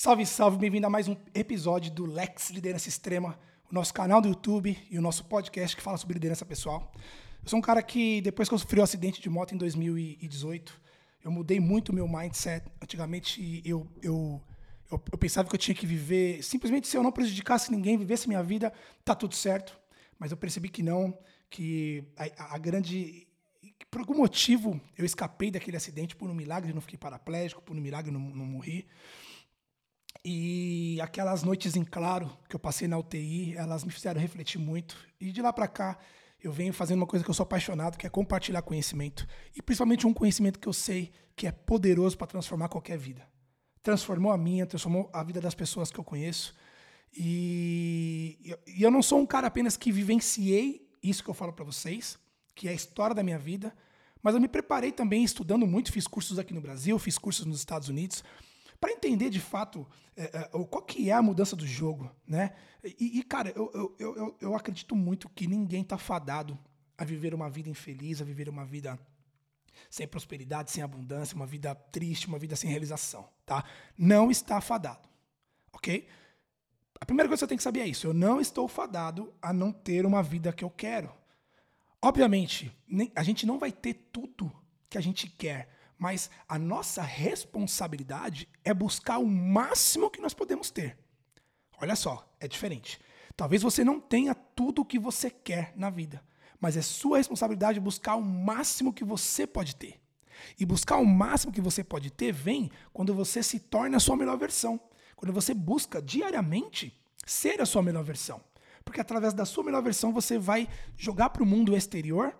Salve, salve, bem-vindo a mais um episódio do Lex Liderança Extrema, o nosso canal do YouTube e o nosso podcast que fala sobre liderança pessoal. Eu sou um cara que, depois que eu sofri o um acidente de moto em 2018, eu mudei muito o meu mindset. Antigamente, eu, eu, eu, eu, pensava que eu tinha que viver, simplesmente se eu não prejudicasse ninguém, vivesse minha vida, tá tudo certo. Mas eu percebi que não, que a, a grande por algum motivo, eu escapei daquele acidente por um milagre, não fiquei paraplégico, por um milagre não, não morri. E aquelas noites em claro que eu passei na UTI, elas me fizeram refletir muito. E de lá para cá, eu venho fazendo uma coisa que eu sou apaixonado, que é compartilhar conhecimento. E principalmente um conhecimento que eu sei que é poderoso para transformar qualquer vida. Transformou a minha, transformou a vida das pessoas que eu conheço. E, eu não sou um cara apenas que vivenciei isso que eu falo para vocês, que é a história da minha vida, mas eu me preparei também estudando muito, fiz cursos aqui no Brasil, fiz cursos nos Estados Unidos, para entender de fato é, é, qual que é a mudança do jogo, né? E, e cara, eu, eu, eu, eu, acredito muito que ninguém está fadado a viver uma vida infeliz, a viver uma vida sem prosperidade, sem abundância, uma vida triste, uma vida sem realização, tá? Não está fadado, ok? A primeira coisa que você tem que saber é isso. Eu não estou fadado a não ter uma vida que eu quero. Obviamente, a gente não vai ter tudo que a gente quer, mas a nossa responsabilidade é buscar o máximo que nós podemos ter. Olha só, é diferente. Talvez você não tenha tudo o que você quer na vida, mas é sua responsabilidade buscar o máximo que você pode ter. E buscar o máximo que você pode ter vem quando você se torna a sua melhor versão. Quando você busca diariamente ser a sua melhor versão. Porque através da sua melhor versão você vai jogar para o mundo exterior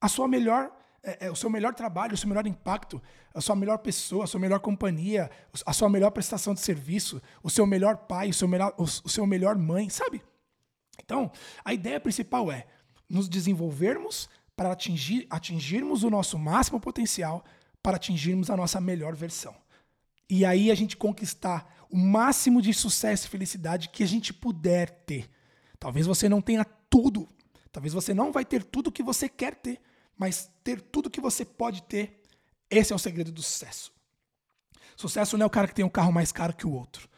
a sua melhor é, é, o seu melhor trabalho, o seu melhor impacto, a sua melhor pessoa, a sua melhor companhia, a sua melhor prestação de serviço, o seu melhor pai, o seu melhor, o, o seu melhor mãe, sabe? Então, a ideia principal é nos desenvolvermos para atingir, atingirmos o nosso máximo potencial, para atingirmos a nossa melhor versão. E aí a gente conquistar o máximo de sucesso e felicidade que a gente puder ter. Talvez você não tenha tudo. Talvez você não vai ter tudo que você quer ter, mas ter tudo que você pode ter, esse é o segredo do sucesso. Sucesso não é o cara que tem um carro mais caro que o outro.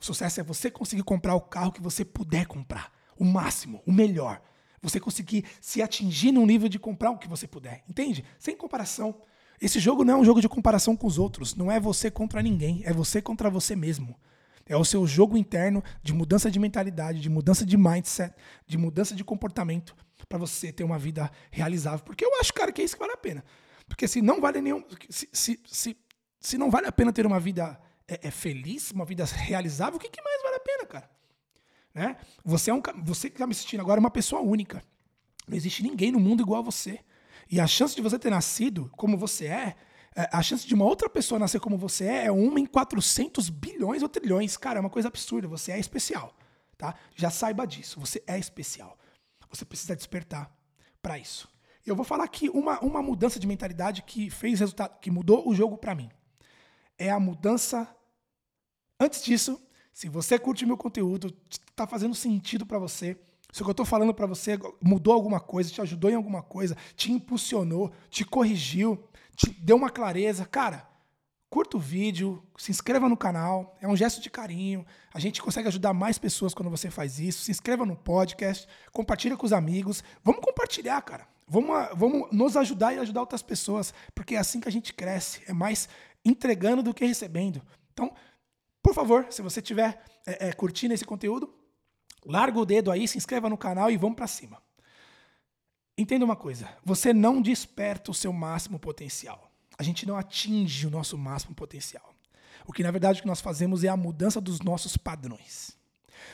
Sucesso é você conseguir comprar o carro que você puder comprar, o máximo, o melhor. Você conseguir se atingir num nível de comprar o que você puder, entende? Sem comparação. Esse jogo não é um jogo de comparação com os outros, não é você contra ninguém, é você contra você mesmo. É o seu jogo interno de mudança de mentalidade, de mudança de mindset, de mudança de comportamento para você ter uma vida realizável. Porque eu acho, cara, que é isso que vale a pena. Porque se não vale nenhum. Se, se, se, se não vale a pena ter uma vida é, é feliz, uma vida realizável, o que, que mais vale a pena, cara? Né? Você, é um, você que está me assistindo agora é uma pessoa única. Não existe ninguém no mundo igual a você. E a chance de você ter nascido como você é é, a chance de uma outra pessoa nascer como você é é uma em 400 bilhões ou trilhões. Cara, é uma coisa absurda. Você é especial, tá? Já saiba disso. Você é especial. Você precisa despertar para isso. Eu vou falar aqui uma, uma mudança de mentalidade que fez resultado, que mudou o jogo para mim. É a mudança. Antes disso, se você curte meu conteúdo, está fazendo sentido para você, se o que eu estou falando para você mudou alguma coisa, te ajudou em alguma coisa, te impulsionou, te corrigiu, te deu uma clareza, cara, curta o vídeo, se inscreva no canal, é um gesto de carinho. A gente consegue ajudar mais pessoas quando você faz isso. Se inscreva no podcast, compartilha com os amigos. Vamos compartilhar, cara. Vamos, vamos nos ajudar e ajudar outras pessoas, porque é assim que a gente cresce. É mais entregando do que recebendo. Então, por favor, se você estiver é, é, curtindo esse conteúdo, larga o dedo aí, se inscreva no canal e vamos para cima. Entenda uma coisa: você não desperta o seu máximo potencial. A gente não atinge o nosso máximo potencial. O que na verdade o que nós fazemos é a mudança dos nossos padrões.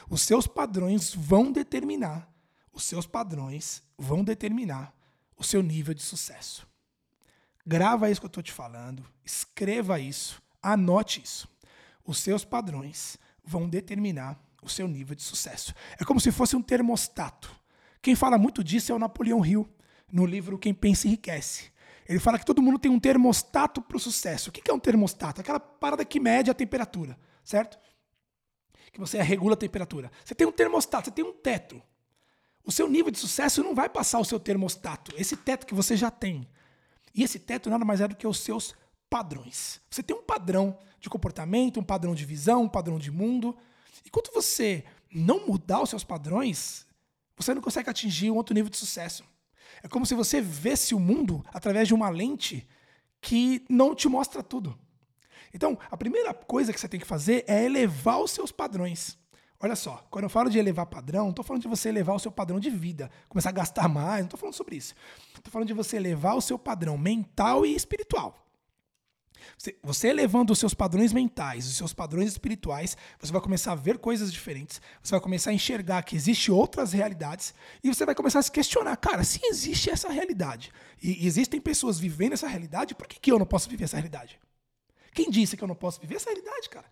Os seus padrões vão determinar, os seus padrões vão determinar o seu nível de sucesso. Grava isso que eu estou te falando, escreva isso, anote isso. Os seus padrões vão determinar o seu nível de sucesso. É como se fosse um termostato. Quem fala muito disso é o Napoleão Hill, no livro Quem Pensa Enriquece. Ele fala que todo mundo tem um termostato para o sucesso. O que é um termostato? Aquela parada que mede a temperatura, certo? Que você regula a temperatura. Você tem um termostato, você tem um teto. O seu nível de sucesso não vai passar o seu termostato, esse teto que você já tem. E esse teto nada mais é do que os seus padrões. Você tem um padrão de comportamento, um padrão de visão, um padrão de mundo. E quando você não mudar os seus padrões, você não consegue atingir um outro nível de sucesso. É como se você visse o mundo através de uma lente que não te mostra tudo. Então, a primeira coisa que você tem que fazer é elevar os seus padrões. Olha só, quando eu falo de elevar padrão, não estou falando de você elevar o seu padrão de vida, começar a gastar mais, não estou falando sobre isso. Estou falando de você elevar o seu padrão mental e espiritual. Você, você elevando os seus padrões mentais, os seus padrões espirituais, você vai começar a ver coisas diferentes, você vai começar a enxergar que existem outras realidades e você vai começar a se questionar, cara, se existe essa realidade e existem pessoas vivendo essa realidade, por que, que eu não posso viver essa realidade? Quem disse que eu não posso viver essa realidade, cara?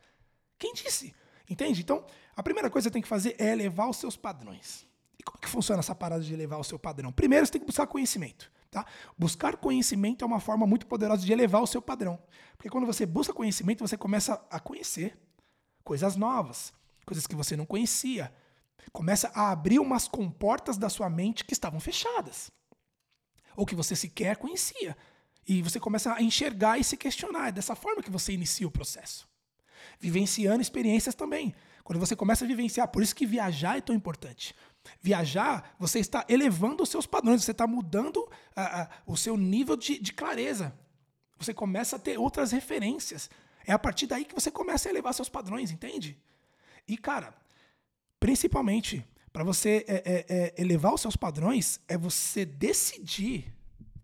Quem disse? Entende? Então, a primeira coisa que você tem que fazer é elevar os seus padrões. E como que funciona essa parada de elevar o seu padrão? Primeiro, você tem que buscar conhecimento. Tá? Buscar conhecimento é uma forma muito poderosa de elevar o seu padrão. Porque quando você busca conhecimento, você começa a conhecer coisas novas, coisas que você não conhecia. Começa a abrir umas comportas da sua mente que estavam fechadas. Ou que você sequer conhecia. E você começa a enxergar e se questionar. É dessa forma que você inicia o processo. Vivenciando experiências também. Quando você começa a vivenciar, por isso que viajar é tão importante. Viajar, você está elevando os seus padrões, você está mudando uh, uh, o seu nível de, de clareza. Você começa a ter outras referências. É a partir daí que você começa a elevar seus padrões, entende? E, cara, principalmente, para você é, é, é, elevar os seus padrões, é você decidir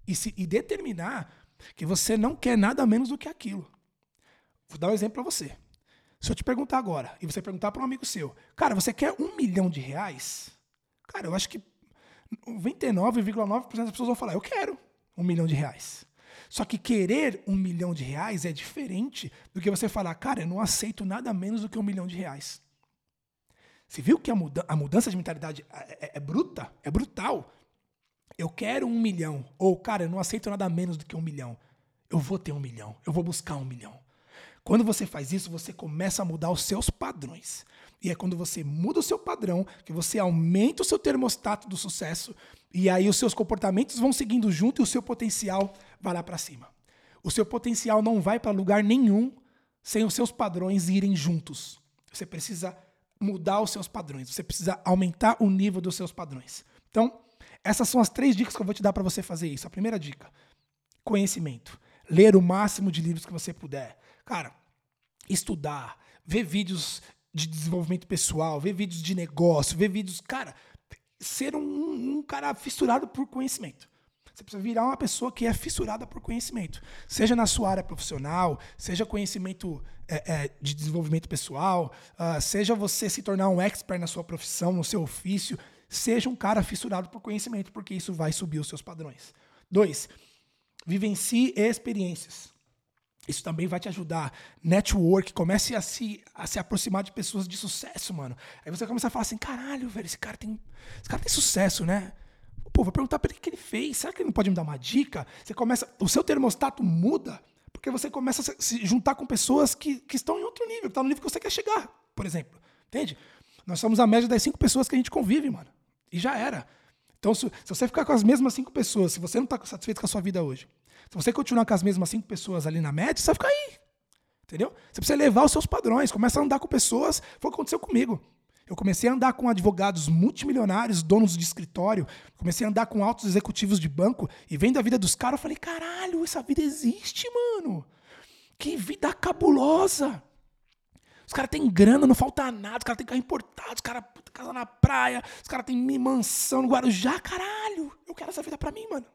e, se, e determinar que você não quer nada menos do que aquilo. Vou dar um exemplo para você. Se eu te perguntar agora, e você perguntar para um amigo seu, cara, você quer um milhão de reais? Cara, eu acho que 99,9% das pessoas vão falar, eu quero um milhão de reais. Só que querer um milhão de reais é diferente do que você falar, cara, eu não aceito nada menos do que um milhão de reais. Você viu que a, muda a mudança de mentalidade é, é, é, bruta? É brutal. Eu quero um milhão. Ou, cara, eu não aceito nada menos do que um milhão. Eu vou ter um milhão. Eu vou buscar um milhão. Quando você faz isso, você começa a mudar os seus padrões. E é quando você muda o seu padrão que você aumenta o seu termostato do sucesso e aí os seus comportamentos vão seguindo junto e o seu potencial vai lá para cima. O seu potencial não vai para lugar nenhum sem os seus padrões irem juntos. Você precisa mudar os seus padrões, você precisa aumentar o nível dos seus padrões. Então, essas são as três dicas que eu vou te dar para você fazer isso. A primeira dica: conhecimento. Ler o máximo de livros que você puder. Cara, estudar, ver vídeos de desenvolvimento pessoal, ver vídeos de negócio, ver vídeos. Cara, ser um, um cara fissurado por conhecimento. Você precisa virar uma pessoa que é fissurada por conhecimento. Seja na sua área profissional, seja conhecimento é, é, de desenvolvimento pessoal, uh, seja você se tornar um expert na sua profissão, no seu ofício. Seja um cara fissurado por conhecimento, porque isso vai subir os seus padrões. Dois, vivencie experiências. Isso também vai te ajudar. Network, comece a se, a se aproximar de pessoas de sucesso, mano. Aí você começa a falar assim: caralho, velho, esse cara tem, esse cara tem sucesso, né? Pô, vou perguntar pra ele o que ele fez. Será que ele não pode me dar uma dica? Você começa. O seu termostato muda porque você começa a se juntar com pessoas que, que estão em outro nível, que estão no nível que você quer chegar, por exemplo. Entende? Nós somos a média das cinco pessoas que a gente convive, mano. E já era. Então, se, se você ficar com as mesmas cinco pessoas, se você não está satisfeito com a sua vida hoje, se você continuar com as mesmas cinco pessoas ali na média, você vai ficar aí. Entendeu? Você precisa levar os seus padrões, começa a andar com pessoas. Foi o que aconteceu comigo. Eu comecei a andar com advogados multimilionários, donos de escritório, comecei a andar com altos executivos de banco e vendo a vida dos caras, eu falei: caralho, essa vida existe, mano. Que vida cabulosa. Os caras têm grana, não falta nada, os caras têm carro importado, os caras casa na praia, os caras têm mansão no Guarujá, caralho. Eu quero essa vida pra mim, mano.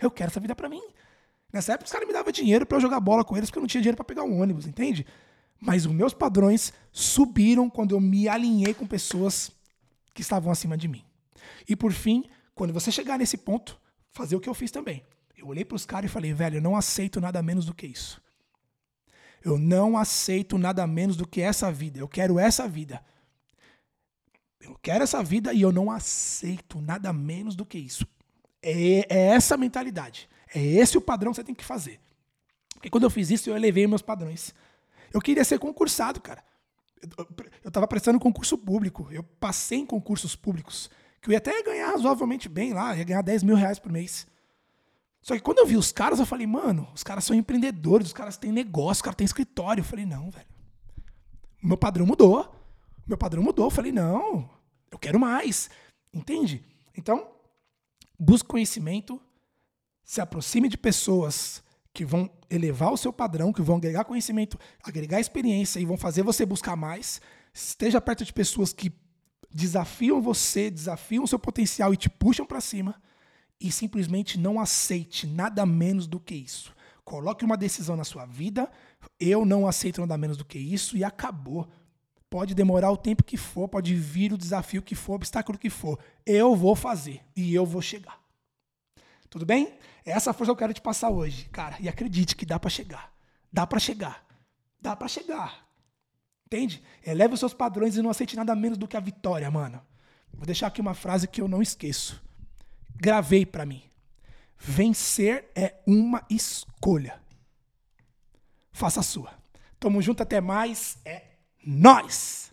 Eu quero essa vida pra mim. Nessa época os caras me davam dinheiro para eu jogar bola com eles porque eu não tinha dinheiro para pegar um ônibus, entende? Mas os meus padrões subiram quando eu me alinhei com pessoas que estavam acima de mim. E por fim, quando você chegar nesse ponto, fazer o que eu fiz também. Eu olhei para os caras e falei, velho, eu não aceito nada menos do que isso. Eu não aceito nada menos do que essa vida. Eu quero essa vida. Eu quero essa vida e eu não aceito nada menos do que isso. É, é essa mentalidade. É esse o padrão que você tem que fazer. Porque quando eu fiz isso, eu elevei meus padrões. Eu queria ser concursado, cara. Eu estava prestando concurso público. Eu passei em concursos públicos. Que eu ia até ganhar razoavelmente bem lá. Ia ganhar 10 mil reais por mês. Só que quando eu vi os caras, eu falei, mano, os caras são empreendedores, os caras têm negócio, os caras têm escritório. Eu falei, não, velho. Meu padrão mudou. Meu padrão mudou. Eu falei, não, eu quero mais. Entende? Então, busque conhecimento, se aproxime de pessoas que vão elevar o seu padrão, que vão agregar conhecimento, agregar experiência e vão fazer você buscar mais. Esteja perto de pessoas que desafiam você, desafiam o seu potencial e te puxam para cima e simplesmente não aceite nada menos do que isso. Coloque uma decisão na sua vida, eu não aceito nada menos do que isso e acabou. Pode demorar o tempo que for, pode vir o desafio que for, o obstáculo que for. Eu vou fazer e eu vou chegar. Tudo bem? É essa força eu quero te passar hoje, cara. E acredite que dá para chegar. Dá para chegar. Dá para chegar. Entende? Eleve os seus padrões e não aceite nada menos do que a vitória, mano. Vou deixar aqui uma frase que eu não esqueço gravei para mim. Vencer é uma escolha. Faça a sua. Tamo junto até mais. É nós.